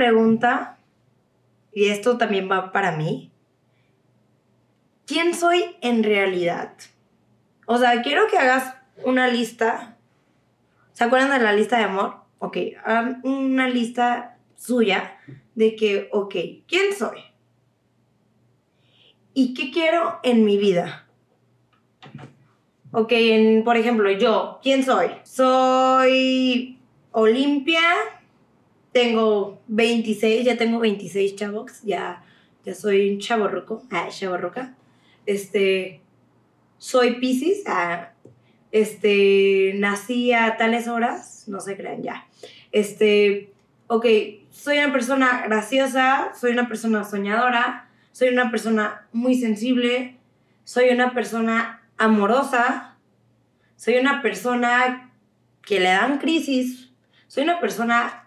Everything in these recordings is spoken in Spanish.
pregunta, y esto también va para mí. ¿Quién soy en realidad? O sea, quiero que hagas una lista. ¿Se acuerdan de la lista de amor? Ok, hagan una lista suya de que, ok, ¿quién soy? ¿Y qué quiero en mi vida? Ok, por ejemplo, yo, ¿quién soy? Soy Olimpia, tengo 26, ya tengo 26 chavos, ya, ya soy un chaborroco, ah, chaborroca. Este, soy Pisces, ah, este, nací a tales horas, no se crean ya. Este, ok, soy una persona graciosa, soy una persona soñadora, soy una persona muy sensible, soy una persona amorosa, soy una persona que le dan crisis, soy una persona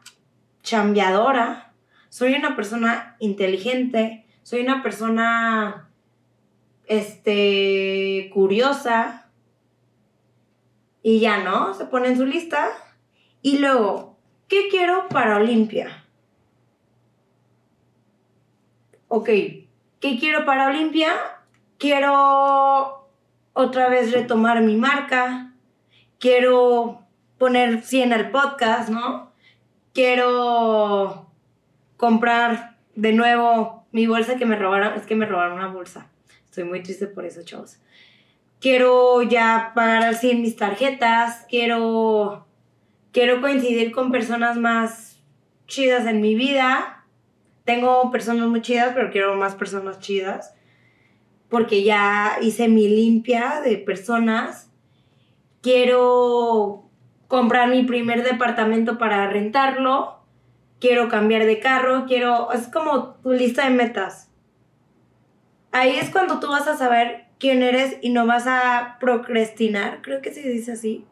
chambeadora, soy una persona inteligente, soy una persona este curiosa y ya no, se pone en su lista y luego, ¿qué quiero para Olimpia? Ok, ¿qué quiero para Olimpia? Quiero otra vez retomar mi marca, quiero poner 100 al podcast, ¿no? Quiero comprar de nuevo mi bolsa que me robaron. Es que me robaron una bolsa. Estoy muy triste por eso, chavos. Quiero ya pagar así en mis tarjetas. Quiero, quiero coincidir con personas más chidas en mi vida. Tengo personas muy chidas, pero quiero más personas chidas. Porque ya hice mi limpia de personas. Quiero comprar mi primer departamento para rentarlo, quiero cambiar de carro, quiero, es como tu lista de metas. Ahí es cuando tú vas a saber quién eres y no vas a procrastinar, creo que se dice así.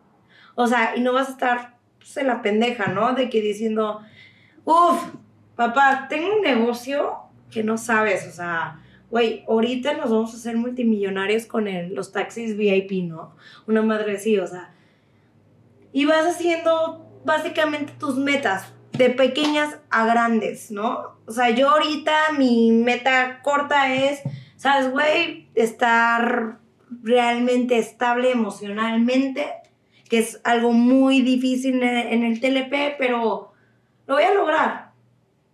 O sea, y no vas a estar pues, en la pendeja, ¿no? De que diciendo, uff, papá, tengo un negocio que no sabes, o sea, güey, ahorita nos vamos a hacer multimillonarios con los taxis VIP, ¿no? Una madre así, o sea, y vas haciendo básicamente tus metas de pequeñas a grandes, ¿no? O sea, yo ahorita mi meta corta es, ¿sabes, güey? Estar realmente estable emocionalmente, que es algo muy difícil en el TLP, pero lo voy a lograr.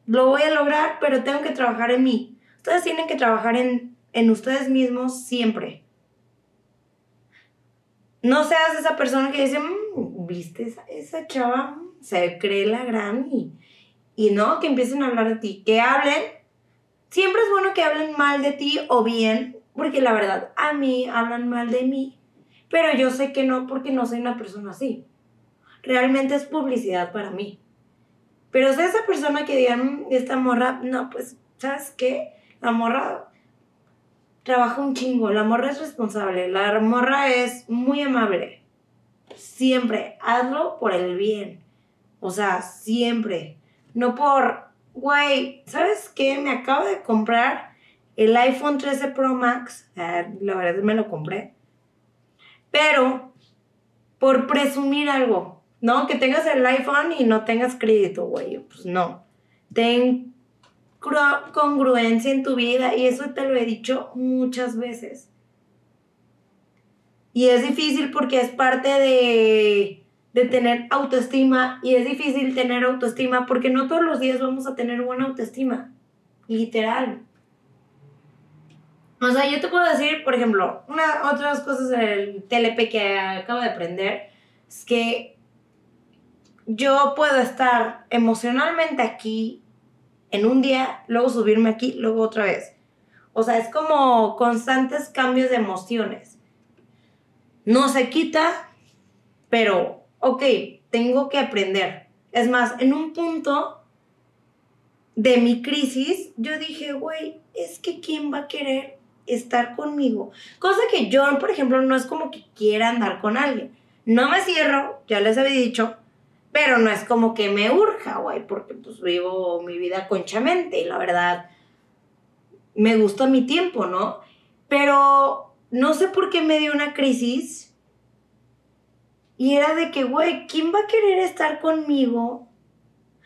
Lo voy a lograr, pero tengo que trabajar en mí. Ustedes tienen que trabajar en, en ustedes mismos siempre. No seas esa persona que dice, mm, viste, esa, chava se cree la gran y, y no, que empiecen a hablar de ti, que hablen. Siempre es bueno que hablen mal de ti o bien, porque la verdad, a mí hablan mal de mí, pero yo sé que no porque no soy una persona así. Realmente es publicidad para mí. Pero si esa persona que digan, mm, esta morra, no, pues, ¿sabes qué? La morra trabaja un chingo, la morra es responsable, la morra es muy amable. Siempre, hazlo por el bien. O sea, siempre. No por, güey, ¿sabes qué? Me acabo de comprar el iPhone 13 Pro Max. Ah, la verdad me lo compré. Pero por presumir algo, ¿no? Que tengas el iPhone y no tengas crédito, güey. Pues no. Ten congruencia en tu vida y eso te lo he dicho muchas veces. Y es difícil porque es parte de, de tener autoestima y es difícil tener autoestima porque no todos los días vamos a tener buena autoestima. Literal. O sea, yo te puedo decir, por ejemplo, una, otras cosas del TLP que acabo de aprender es que yo puedo estar emocionalmente aquí en un día, luego subirme aquí, luego otra vez. O sea, es como constantes cambios de emociones. No se quita, pero, ok, tengo que aprender. Es más, en un punto de mi crisis, yo dije, güey, es que ¿quién va a querer estar conmigo? Cosa que yo, por ejemplo, no es como que quiera andar con alguien. No me cierro, ya les había dicho, pero no es como que me urja, güey, porque pues vivo mi vida conchamente y la verdad me gusta mi tiempo, ¿no? Pero no sé por qué me dio una crisis y era de que, güey, ¿quién va a querer estar conmigo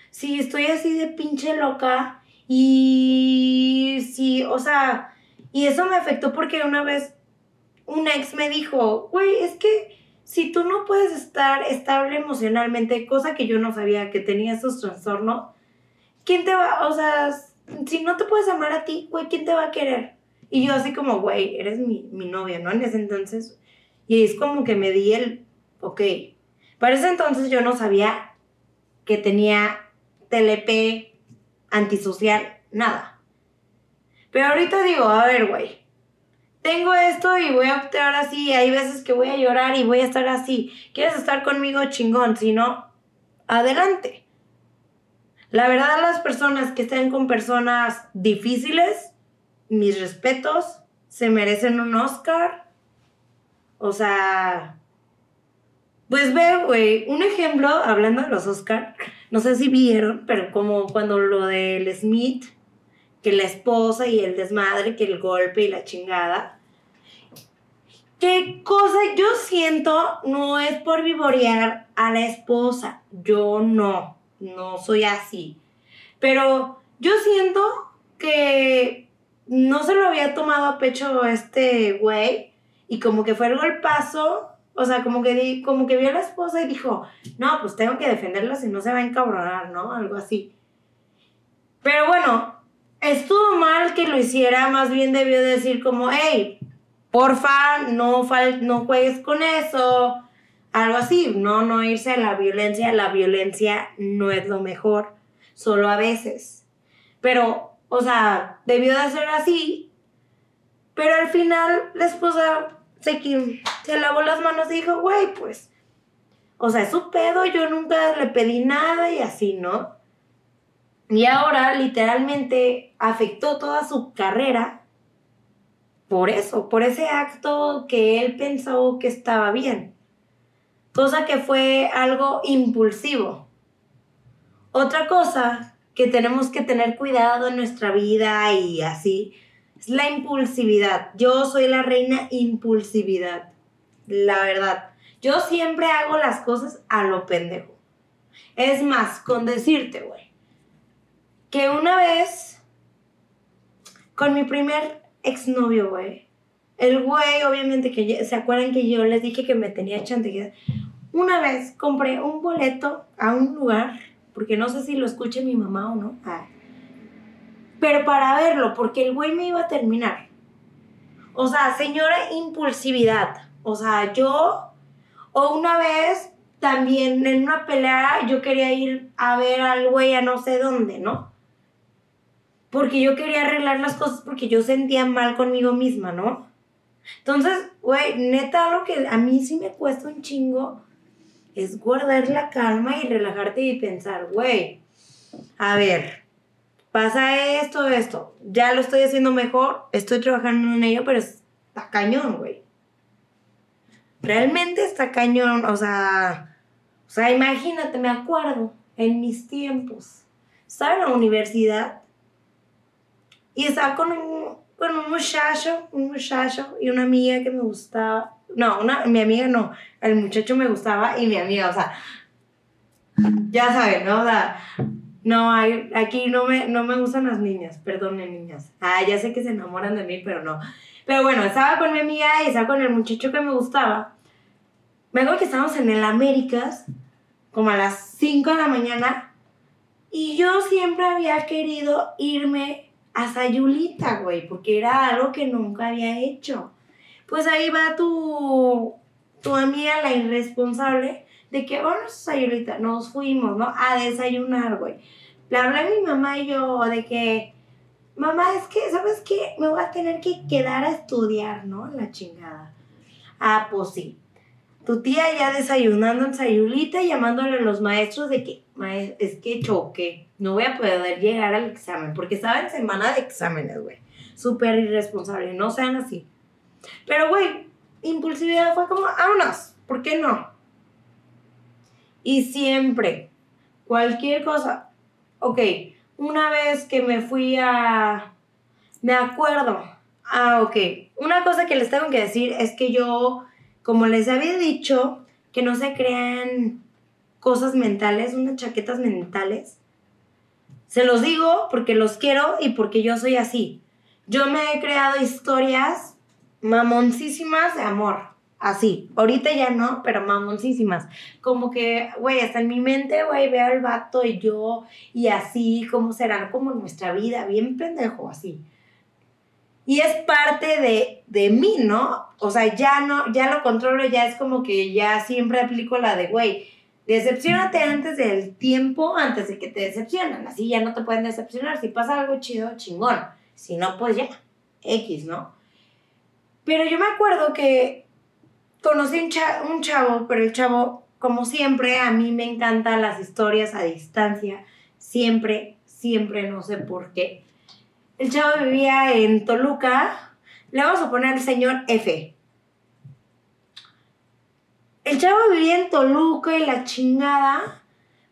si estoy así de pinche loca y sí, o sea, y eso me afectó porque una vez un ex me dijo, güey, es que si tú no puedes estar estable emocionalmente, cosa que yo no sabía que tenía esos trastornos, ¿quién te va, o sea, si no te puedes amar a ti, güey, ¿quién te va a querer? Y yo así como, güey, eres mi, mi novia, ¿no? En ese entonces. Y es como que me di el, ok. Para ese entonces yo no sabía que tenía TLP, antisocial, nada. Pero ahorita digo, a ver, güey, tengo esto y voy a optar así, hay veces que voy a llorar y voy a estar así. ¿Quieres estar conmigo chingón? Si no, adelante. La verdad, las personas que estén con personas difíciles, mis respetos, se merecen un Oscar. O sea, pues ve, güey, un ejemplo, hablando de los Oscar, no sé si vieron, pero como cuando lo del Smith, que la esposa y el desmadre, que el golpe y la chingada. ¿Qué cosa yo siento no es por vivorear a la esposa? Yo no, no soy así. Pero yo siento que no se lo había tomado a pecho este güey y como que fue el golpazo, o sea, como que, como que vio a la esposa y dijo, no, pues tengo que defenderla si no se va a encabronar, ¿no? Algo así. Pero bueno, estuvo mal que lo hiciera, más bien debió decir como, hey, porfa, no, fal no juegues con eso, algo así, no, no irse a la violencia, la violencia no es lo mejor, solo a veces. Pero, o sea, debió de ser así, pero al final la esposa se, se lavó las manos y dijo, güey, pues, o sea, es su pedo, yo nunca le pedí nada y así, ¿no? Y ahora literalmente afectó toda su carrera por eso, por ese acto que él pensó que estaba bien. Cosa que fue algo impulsivo. Otra cosa que tenemos que tener cuidado en nuestra vida y así es la impulsividad. Yo soy la reina impulsividad. La verdad. Yo siempre hago las cosas a lo pendejo. Es más, con decirte, güey que una vez, con mi primer exnovio, güey, el güey, obviamente, que se acuerdan que yo les dije que me tenía chantajeado. Una vez compré un boleto a un lugar, porque no sé si lo escuche mi mamá o no, ah, pero para verlo, porque el güey me iba a terminar. O sea, señora impulsividad. O sea, yo, o una vez también en una pelea, yo quería ir a ver al güey a no sé dónde, ¿no? porque yo quería arreglar las cosas porque yo sentía mal conmigo misma, ¿no? Entonces, güey, neta, lo que a mí sí me cuesta un chingo es guardar la calma y relajarte y pensar, güey, a ver, pasa esto, esto, ya lo estoy haciendo mejor, estoy trabajando en ello, pero está cañón, güey. Realmente está cañón, o sea, o sea, imagínate, me acuerdo en mis tiempos, estaba en la universidad y estaba con un, con un muchacho, un muchacho y una amiga que me gustaba. No, una, mi amiga no, el muchacho me gustaba y mi amiga, o sea, ya saben, ¿no? O sea, no, hay, aquí no me, no me gustan las niñas, perdonen niñas. Ah, ya sé que se enamoran de mí, pero no. Pero bueno, estaba con mi amiga y estaba con el muchacho que me gustaba. Me acuerdo que estábamos en el Américas, como a las 5 de la mañana, y yo siempre había querido irme a Sayulita, güey, porque era algo que nunca había hecho. Pues ahí va tu, tu amiga, la irresponsable, de que vamos a Sayulita, nos fuimos, ¿no? A desayunar, güey. Le hablé a mi mamá y yo de que, mamá, es que, ¿sabes qué? Me voy a tener que quedar a estudiar, ¿no? La chingada. Ah, pues sí. Tu tía ya desayunando en Sayulita, llamándole a los maestros de que, es que choque no voy a poder llegar al examen, porque estaba en semana de exámenes, güey. Súper irresponsable, no sean así. Pero, güey, impulsividad fue como, vámonos, ¿por qué no? Y siempre, cualquier cosa, ok, una vez que me fui a, me acuerdo, ah, ok, una cosa que les tengo que decir es que yo, como les había dicho, que no se crean cosas mentales, unas chaquetas mentales Se los digo porque los quiero y porque yo soy así. Yo me he creado historias mamoncísimas de amor. Así. Ahorita ya no, pero mamoncísimas. Como que, güey, hasta en mi mente, güey, veo al vato y yo y así, como será como nuestra vida, bien pendejo, así. Y es parte de, de mí, ¿no? O sea, ya no, ya lo controlo, ya es como que ya siempre aplico la de, güey, Decepcionate antes del tiempo, antes de que te decepcionan. Así ya no te pueden decepcionar. Si pasa algo chido, chingón. Si no, pues ya. X, ¿no? Pero yo me acuerdo que conocí un, un chavo, pero el chavo, como siempre, a mí me encantan las historias a distancia. Siempre, siempre, no sé por qué. El chavo vivía en Toluca. Le vamos a poner el señor F el chavo vivía en Toluca y la chingada,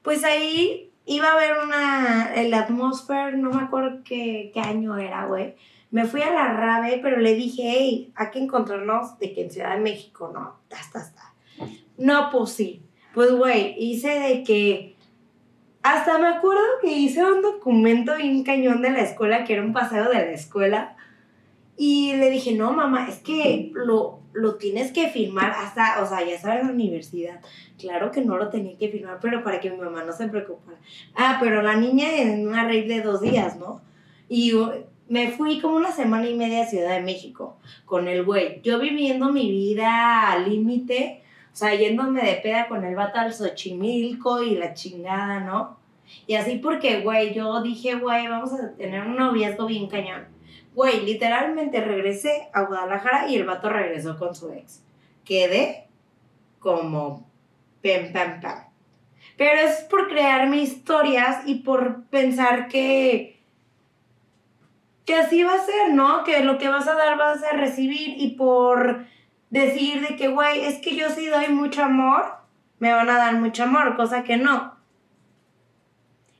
pues ahí iba a haber una, el atmósfera, no me acuerdo qué, año era, güey. Me fui a la rave, pero le dije, hey, hay que encontrarnos de que en Ciudad de México, ¿no? Hasta, hasta. No, pues sí. Pues, güey, hice de que... Hasta me acuerdo que hice un documento bien cañón de la escuela, que era un paseo de la escuela. Y le dije, no, mamá, es que lo, lo tienes que firmar hasta, o sea, ya sabes la universidad. Claro que no lo tenía que firmar, pero para que mi mamá no se preocupara. Ah, pero la niña en una rave de dos días, ¿no? Y me fui como una semana y media a Ciudad de México con el güey. Yo viviendo mi vida al límite, o sea, yéndome de peda con el vato al Xochimilco y la chingada, ¿no? Y así porque, güey, yo dije, güey, vamos a tener un noviazgo bien cañón Güey, literalmente regresé a Guadalajara y el vato regresó con su ex. Quedé como pem, pam, pam. Pero es por crearme historias y por pensar que, que así va a ser, ¿no? Que lo que vas a dar vas a recibir y por decir de que, güey, es que yo sí doy mucho amor, me van a dar mucho amor, cosa que no.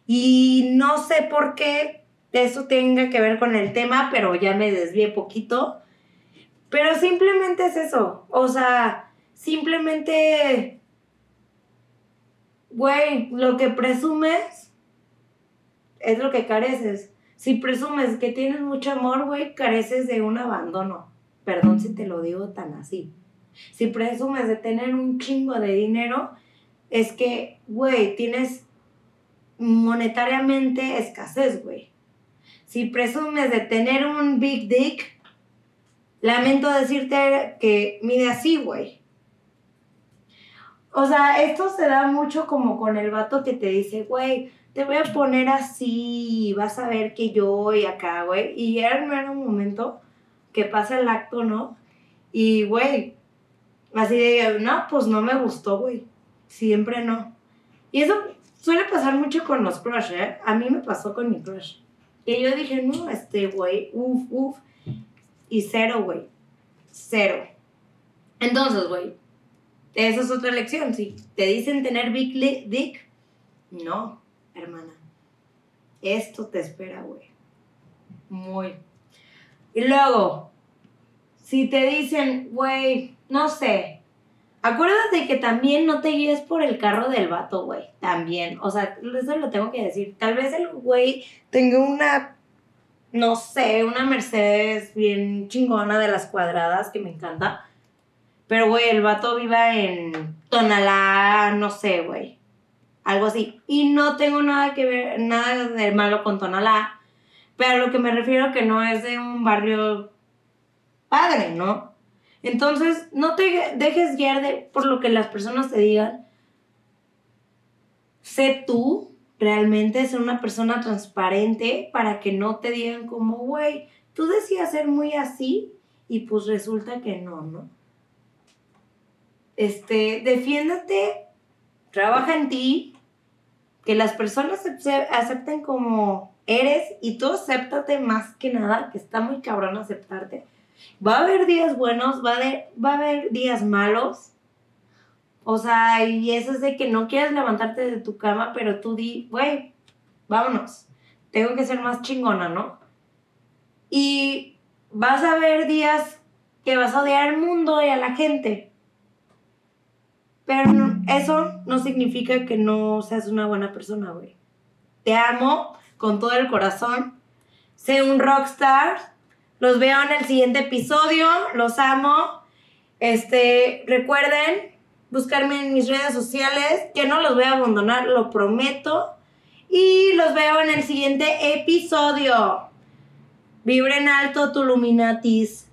Y no sé por qué eso tenga que ver con el tema, pero ya me desvié poquito. Pero simplemente es eso. O sea, simplemente, güey, lo que presumes es lo que careces. Si presumes que tienes mucho amor, güey, careces de un abandono. Perdón si te lo digo tan así. Si presumes de tener un chingo de dinero, es que, güey, tienes monetariamente escasez, güey. Si presumes de tener un big dick, lamento decirte que mide así, güey. O sea, esto se da mucho como con el vato que te dice, güey, te voy a poner así, vas a ver que yo y acá, güey. Y era el momento que pasa el acto, ¿no? Y, güey, así de, no, pues no me gustó, güey. Siempre no. Y eso suele pasar mucho con los crush, ¿eh? A mí me pasó con mi crush. Y yo dije, no, este güey, uff, uff. Y cero, güey. Cero. Entonces, güey, esa es otra lección. Si te dicen tener big dick, no, hermana. Esto te espera, güey. Muy. Y luego, si te dicen, güey, no sé, Acuérdate que también no te guíes por el carro del vato, güey. También. O sea, eso lo tengo que decir. Tal vez el güey tenga una, no sé, una Mercedes bien chingona de las cuadradas que me encanta. Pero, güey, el vato viva en Tonalá, no sé, güey. Algo así. Y no tengo nada que ver, nada de malo con Tonalá. Pero a lo que me refiero que no es de un barrio padre, ¿no? Entonces, no te dejes guiar por lo que las personas te digan. Sé tú, realmente, ser una persona transparente para que no te digan como, güey, tú decías ser muy así y pues resulta que no, ¿no? Este, defiéndete, trabaja en ti, que las personas acepten como eres y tú acéptate más que nada, que está muy cabrón aceptarte Va a haber días buenos, va a, va a haber días malos. O sea, y eso es de que no quieres levantarte de tu cama, pero tú di, güey, vámonos. Tengo que ser más chingona, ¿no? Y vas a ver días que vas a odiar al mundo y a la gente. Pero eso no significa que no seas una buena persona, güey. Te amo, con todo el corazón. Sé un rockstar. Los veo en el siguiente episodio. Los amo. Este, recuerden buscarme en mis redes sociales, que no los voy a abandonar, lo prometo. Y los veo en el siguiente episodio. Vibren alto, tu Luminatis.